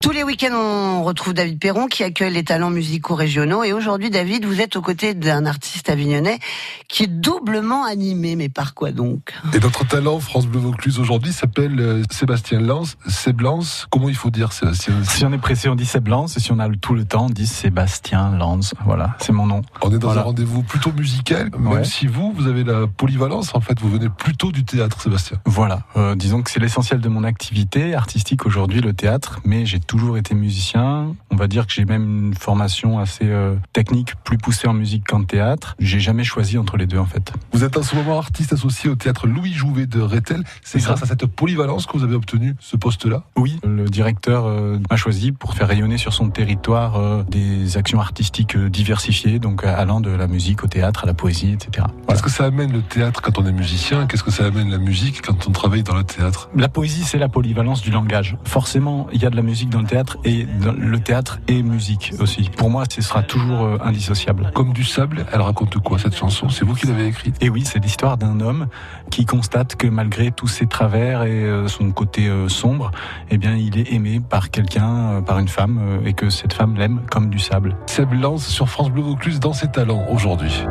Tous les week-ends, on retrouve David Perron qui accueille les talents musicaux régionaux. Et aujourd'hui, David, vous êtes aux côtés d'un artiste avignonnais qui est doublement animé. Mais par quoi donc? Et notre talent France Bleu Vaucluse aujourd'hui s'appelle euh, Sébastien Lance. Séblance, comment il faut dire Sébastien Si on est pressé, on dit Séblance. Et si on a tout le temps, on dit Sébastien Lance. Voilà, c'est mon nom. On est dans Voilà. un rendez-vous plutôt musical, même Ouais. si vous, vous avez la polyvalence. En fait, vous venez plutôt du théâtre, Sébastien. Voilà, euh, disons que c'est l'essentiel de mon activité artistique aujourd'hui, le théâtre, mais j'ai toujours été musicien. On va dire que j'ai même une formation assez euh, technique, plus poussée en musique qu'en théâtre. J'ai jamais choisi entre les deux en fait. Vous êtes en ce moment artiste associé au théâtre Louis Jouvet de Rethel. C'est grâce ça. à cette polyvalence que vous avez obtenu ce poste-là? Oui, le directeur euh, m'a choisi pour faire rayonner sur son territoire euh, des actions artistiques euh, diversifiées, donc allant de la musique au théâtre, à la poésie, etc. Voilà. Qu'est-ce que ça amène le théâtre quand on est musicien? Qu'est-ce que ça amène la musique quand on travaille dans le théâtre? La poésie, c'est la polyvalence du langage. Forcément, il y a de la musique dans le théâtre et dans le théâtre et musique aussi. Pour moi, ce sera toujours euh, indissociable. Comme du sable, elle raconte quoi cette chanson? C'est vous qui l'avez écrite? Et oui, c'est l'histoire d'un homme qui constate que malgré tous ses travers et euh, son côté euh, sombre, eh bien, il est aimé par quelqu'un, par une femme, et que cette femme l'aime comme du sable. Seb Lance sur France Bleu Vaucluse dans ses talents aujourd'hui.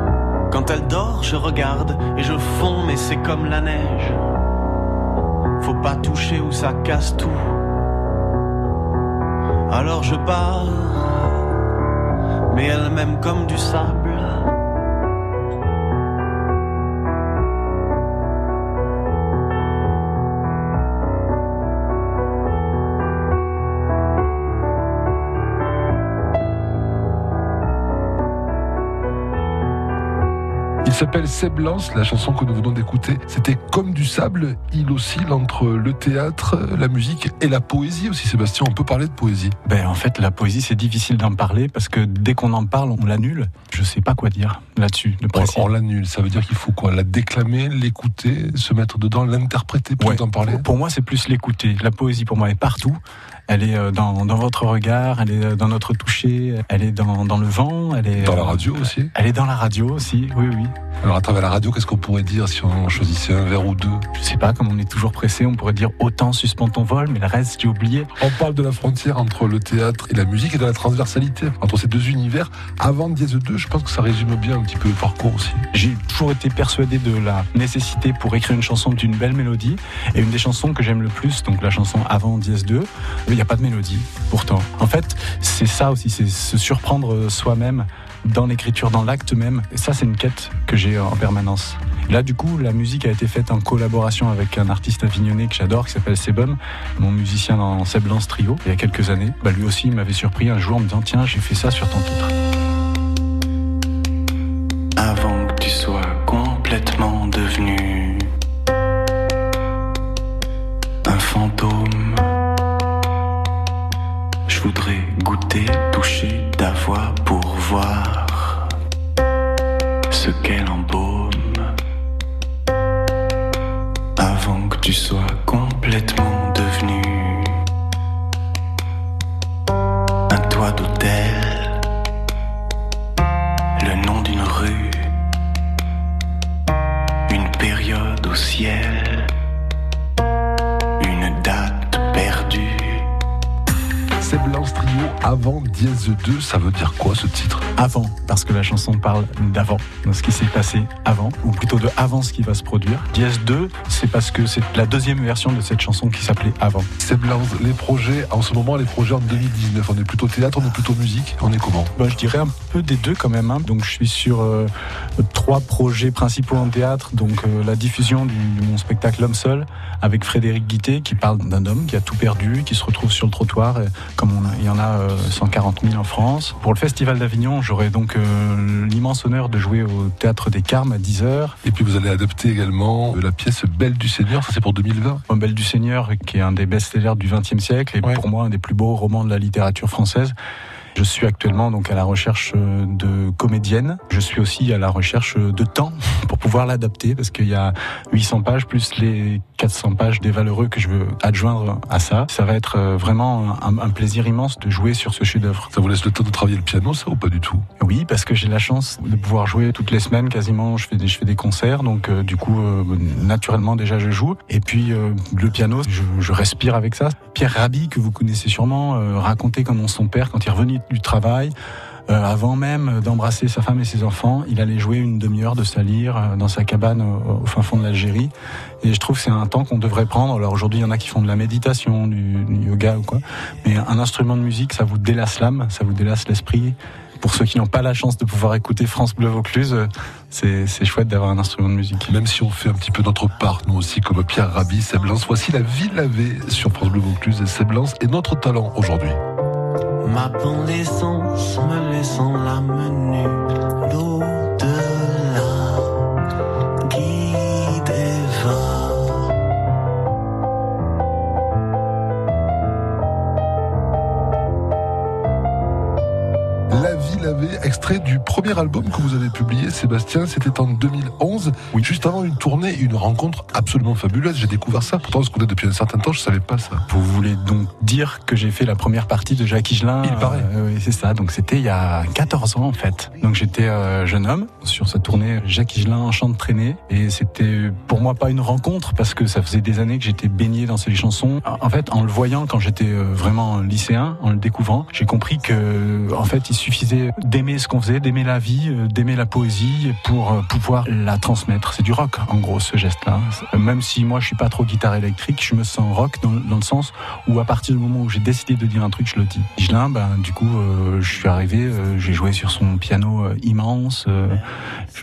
Quand elle dort, je regarde et je fonds, mais c'est comme la neige. Faut pas toucher ou ça casse tout. Alors je pars, mais elle m'aime comme du sable. S'appelle Seb Lance, la chanson que nous venons d'écouter. C'était comme du sable, il oscille entre le théâtre, la musique et la poésie aussi, Sébastien. On peut parler de poésie. Ben, en fait, la poésie, c'est difficile d'en parler parce que dès qu'on en parle, on l'annule. Je sais pas quoi dire là-dessus, de On, précis. on l'annule, ça veut dire qu'il faut quoi? La déclamer, l'écouter, se mettre dedans, l'interpréter pour Ouais. en parler? Pour moi, c'est plus l'écouter. La poésie, pour moi, est partout. Elle est euh, dans, dans votre regard, elle est euh, dans notre toucher, elle est dans, dans le vent, elle est Dans la euh, radio aussi. Elle est dans la radio aussi, oui, oui. Alors à travers la radio, qu'est-ce qu'on pourrait dire si on choisissait un verre ou deux? Je sais pas, comme on est toujours pressé, on pourrait dire autant suspend ton vol, mais le reste, j'ai oublié. On parle de la frontière entre le théâtre et la musique et de la transversalité entre ces deux univers. Avant Dièse 2, je pense que ça résume bien un petit peu le parcours aussi. J'ai toujours été persuadé de la nécessité pour écrire une chanson d'une belle mélodie. Et une des chansons que j'aime le plus, donc la chanson avant dièse 2, il n'y a pas de mélodie, pourtant. En fait, c'est ça aussi, c'est se surprendre soi-même dans l'écriture, dans l'acte même. Et ça, c'est une quête que j'ai en permanence. Là, du coup, la musique a été faite en collaboration avec un artiste avignonné que j'adore, qui s'appelle Sebum, mon musicien dans Seb Lance Trio, il y a quelques années. Bah, lui aussi, il m'avait surpris un jour en me disant Tiens, j'ai fait ça sur ton titre. Ce qu'elle embaume. Avant que tu sois complètement devenu un toit d'hôtel le nom d'une rue, une période au ciel, une date perdue. Seb Lance Trio avant Dièse 2, ça veut dire quoi ce titre? Avant, parce que la chanson parle d'avant, de ce qui s'est passé avant, ou plutôt de avant ce qui va se produire. Dièse 2, c'est parce que c'est la deuxième version de cette chanson qui s'appelait Avant. Seb Lance, les projets, en ce moment, les projets en 2019, on est plutôt théâtre, on est plutôt musique, on est comment? Bah, je dirais un peu des deux quand même. hein. Donc je suis sur euh, trois projets principaux en théâtre. Donc euh, la diffusion du, de mon spectacle L'homme seul avec Frédéric Guité qui parle d'un homme qui a tout perdu, qui se retrouve sur le trottoir, euh, comme on il y en a euh, 140 000 en France. Pour le Festival d'Avignon, j'aurai donc l'immense honneur de jouer au Théâtre des Carmes à 10h. Et puis vous allez adapter également la pièce Belle du Seigneur, ça c'est pour 2020. Un Belle du Seigneur, qui est un des best-sellers du XXe siècle et Ouais. pour moi un des plus beaux romans de la littérature française. Je suis actuellement donc à la recherche euh, de comédiennes. Je suis aussi à la recherche euh, de temps pour pouvoir l'adapter parce qu'il y a 800 pages plus les 400 pages des valeureux que je veux adjoindre à ça. Ça va être euh, vraiment un, plaisir immense de jouer sur ce chef-d'œuvre. Ça vous laisse le temps de travailler le piano, ça ou pas du tout? Oui, parce que j'ai la chance de pouvoir jouer toutes les semaines quasiment. Je fais des, je fais des concerts, donc euh, du coup, euh, naturellement déjà je joue. Et puis le piano, je, je, respire avec ça. Pierre Rabhi, que vous connaissez sûrement, racontait comment son père, quand il est revenu du travail, avant même d'embrasser sa femme et ses enfants, il allait jouer une demi-heure de sa lyre euh, dans sa cabane au, fin fond de l'Algérie. Et je trouve que c'est un temps qu'on devrait prendre. Alors aujourd'hui, il y en a qui font de la méditation, du, yoga ou quoi. Mais un instrument de musique, ça vous délasse l'âme, ça vous délasse l'esprit. Pour ceux qui n'ont pas la chance de pouvoir écouter France Bleu Vaucluse, c'est chouette d'avoir un instrument de musique. Même si on fait un petit peu notre part, nous aussi, comme Pierre Rabhi, Seblance. Voici la ville lavée sur France Bleu Vaucluse et Seblance est notre talent aujourd'hui. Ma pendaison me laissant la menue, l'au-delà premier album que vous avez publié, Sébastien, c'était en 2011, oui. juste avant une tournée, une rencontre absolument fabuleuse. J'ai découvert ça, pourtant je connais depuis un certain temps, je savais pas ça. Vous voulez donc dire que j'ai fait la première partie de Jacques Higelin Il paraît. Euh, oui, c'est ça, donc c'était il y a 14 ans en fait. Donc j'étais euh, jeune homme sur cette tournée Jacques Higelin chant de traînée et c'était pour moi pas une rencontre parce que ça faisait des années que j'étais baigné dans ces chansons. En fait, en le voyant quand j'étais euh, vraiment lycéen, en le découvrant, j'ai compris que en fait, il suffisait d'aimer ce qu'on faisait, d'aimer la vie, euh, d'aimer la poésie pour euh, pouvoir la transmettre. C'est du rock, en gros, ce geste-là. Même si moi, je suis pas trop guitare électrique, je me sens rock dans, le sens où à partir du moment où j'ai décidé de dire un truc, je le dis. Gigelin, ben, du coup, euh, je suis arrivé, j'ai joué sur son piano immense,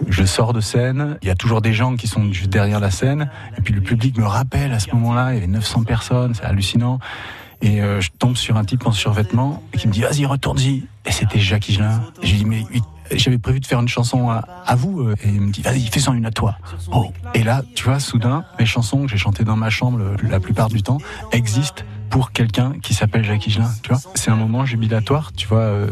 je, sors de scène, il y a toujours des gens qui sont juste derrière la scène, et puis le public me rappelle à ce moment-là, il y avait 900 personnes, c'est hallucinant. Et je tombe sur un type en survêtement qui me dit vas-y retourne-y. Et c'était Jacques Higelin. J'ai dit mais j'avais prévu de faire une chanson à, vous euh, et il me dit vas-y fais-en une à toi oh. et là tu vois soudain mes chansons que j'ai chantées dans ma chambre la plupart du temps existent pour quelqu'un qui s'appelle Jacques Higelin, tu vois. C'est un moment jubilatoire, tu vois, euh,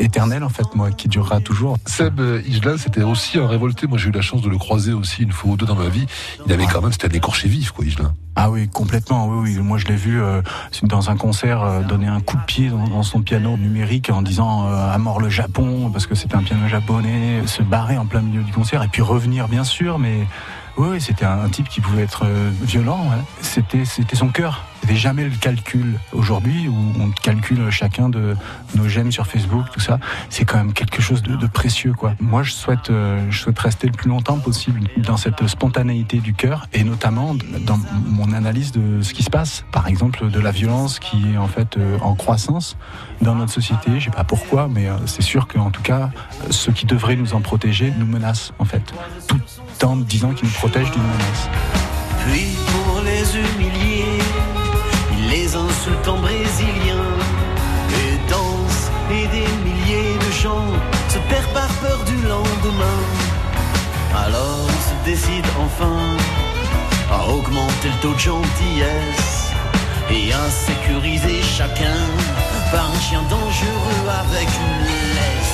éternel en fait, moi, qui durera toujours. Seb euh, Higelin, c'était aussi un révolté. Moi, j'ai eu la chance de le croiser aussi une fois ou deux dans ma vie. Il avait quand même, c'était un écorché vif, quoi, Higelin. Ah oui, complètement. Oui, oui. Moi, je l'ai vu euh, dans un concert donner un coup de pied dans, son piano numérique en disant à mort le Japon parce que c'était un piano japonais, se barrer en plein milieu du concert et puis revenir, bien sûr, mais oui, c'était un, type qui pouvait être violent. C'était, c'était son cœur jamais le calcul. Aujourd'hui, où on calcule chacun de nos j'aime sur Facebook, tout ça, c'est quand même quelque chose de, précieux, quoi. Moi, je souhaite, euh, je souhaite rester le plus longtemps possible dans cette spontanéité du cœur, et notamment dans mon analyse de ce qui se passe. Par exemple, de la violence qui est en fait euh, en croissance dans notre société. Je sais pas pourquoi, mais euh, c'est sûr qu'en tout cas, ceux qui devraient nous en protéger nous menacent, en fait, tout en disant qu'ils nous protègent d'une menace. Puis pour les brésiliens, et dansent et des milliers de gens se perdent par peur du lendemain. Alors on se décide enfin à augmenter le taux de gentillesse et à sécuriser chacun par un chien dangereux avec une laisse.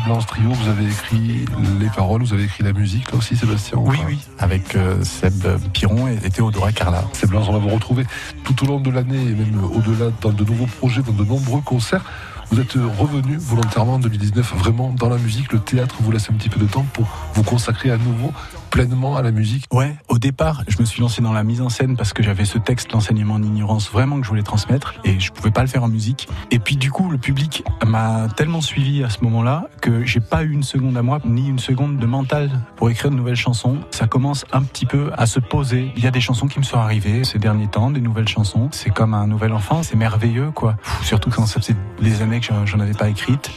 Blanche Trio, vous avez écrit les paroles, vous avez écrit la musique là aussi, Sébastien Oui, oui, avec euh, Seb Piron et, Théodora Carla. Seb Blanche, on va vous retrouver tout au long de l'année et même au-delà dans de nouveaux projets, dans de nombreux concerts. Vous êtes revenu volontairement en 2019 vraiment dans la musique, le théâtre vous laisse un petit peu de temps pour vous consacrer à nouveau pleinement à la musique Ouais, au départ, je me suis lancé dans la mise en scène parce que j'avais ce texte, l'enseignement en ignorance, vraiment que je voulais transmettre et je pouvais pas le faire en musique. Et puis du coup, le public m'a tellement suivi à ce moment-là que j'ai pas eu une seconde à moi, ni une seconde de mental pour écrire de nouvelles chansons. Ça commence un petit peu à se poser. Il y a des chansons qui me sont arrivées ces derniers temps, des nouvelles chansons. C'est comme un nouvel enfant, c'est merveilleux quoi. surtout quand ça faisait des années que j'en avais pas écrite.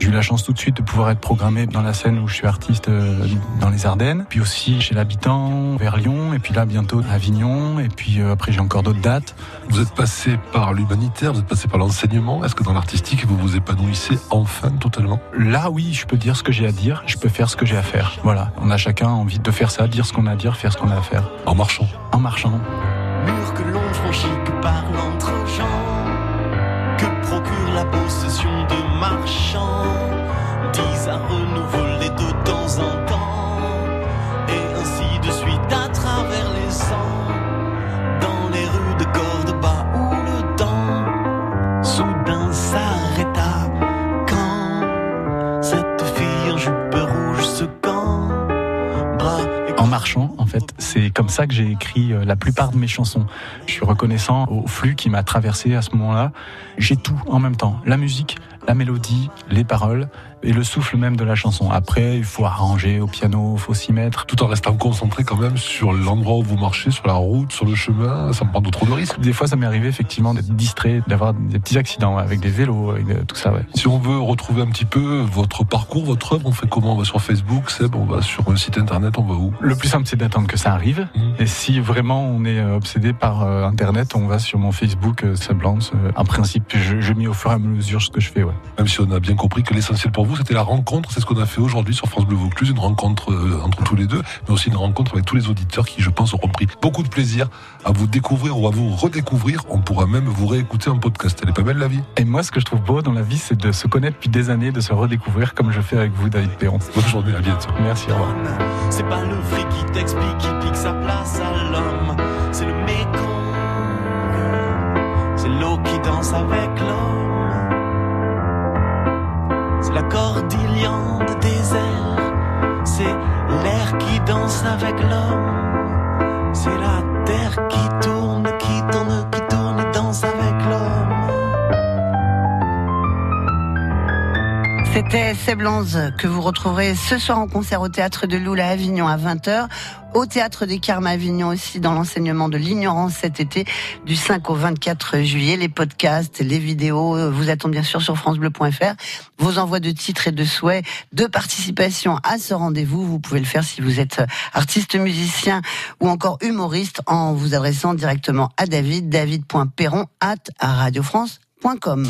J'ai eu la chance tout de suite de pouvoir être programmé dans la scène où je suis artiste euh, dans les Ardennes, puis aussi chez l'habitant vers Lyon, et puis là bientôt à Avignon, et puis euh, après j'ai encore d'autres dates. Vous êtes passé par l'humanitaire, vous êtes passé par l'enseignement. Est-ce que dans l'artistique vous vous épanouissez enfin totalement? Là oui, je peux dire ce que j'ai à dire, je peux faire ce que j'ai à faire. Voilà, on a chacun envie de faire ça, dire ce qu'on a à dire, faire ce qu'on a à faire. En marchant? En marchant. Mur que de marchand C'est comme ça que j'ai écrit euh, la plupart de mes chansons. Je suis reconnaissant au flux qui m'a traversé à ce moment-là. J'ai tout en même temps. La musique, la mélodie, les paroles et le souffle même de la chanson. Après, il faut arranger au piano, il faut s'y mettre. Tout en restant concentré quand même sur l'endroit où vous marchez, sur la route, sur le chemin, ça me prend de trop de risques. Des fois, ça m'est arrivé effectivement d'être distrait, d'avoir des petits accidents avec des vélos, avec tout ça. Ouais. Si on veut retrouver un petit peu votre parcours, votre œuvre, on fait comment? On va sur Facebook, Seb, on va sur un site internet, on va où? Le plus simple, c'est d'attendre que ça arrive. Mmh. Et si vraiment on est obsédé par euh, Internet, on va sur mon Facebook, euh, Seb Lance. Euh, en principe, je, je mets au fur et à mesure ce que je fais. Ouais. Même si on a bien compris que l'essentiel pour vous, c'était la rencontre c'est ce qu'on a fait aujourd'hui sur France Bleu Vaucluse, une rencontre euh, entre tous les deux, mais aussi une rencontre avec tous les auditeurs qui, je pense, auront pris beaucoup de plaisir à vous découvrir ou à vous redécouvrir. On pourra même vous réécouter en podcast. Elle est pas belle la vie? Et moi, ce que je trouve beau dans la vie, c'est de se connaître depuis des années, de se redécouvrir comme je fais avec vous, David Perron. Bonne journée, à bientôt. Merci, au revoir. C'est pas le fric qui t'explique, qui pique sa place à l'homme. C'est le mécon. C'est l'eau qui danse avec l'homme. Cordillon de désert. C'est l'air qui danse avec l'homme. C'est la C'était Seblanze que vous retrouverez ce soir en concert au théâtre de Loula à Avignon à 20h, au théâtre des Carmes à Avignon aussi dans l'enseignement de l'ignorance cet été du 5 au 24 juillet. Les podcasts, les vidéos vous attendent bien sûr sur francebleu.fr. Vos envois de titres et de souhaits de participation à ce rendez-vous, vous pouvez le faire si vous êtes artiste, musicien ou encore humoriste en vous adressant directement à David, david.perron at radiofrance.com.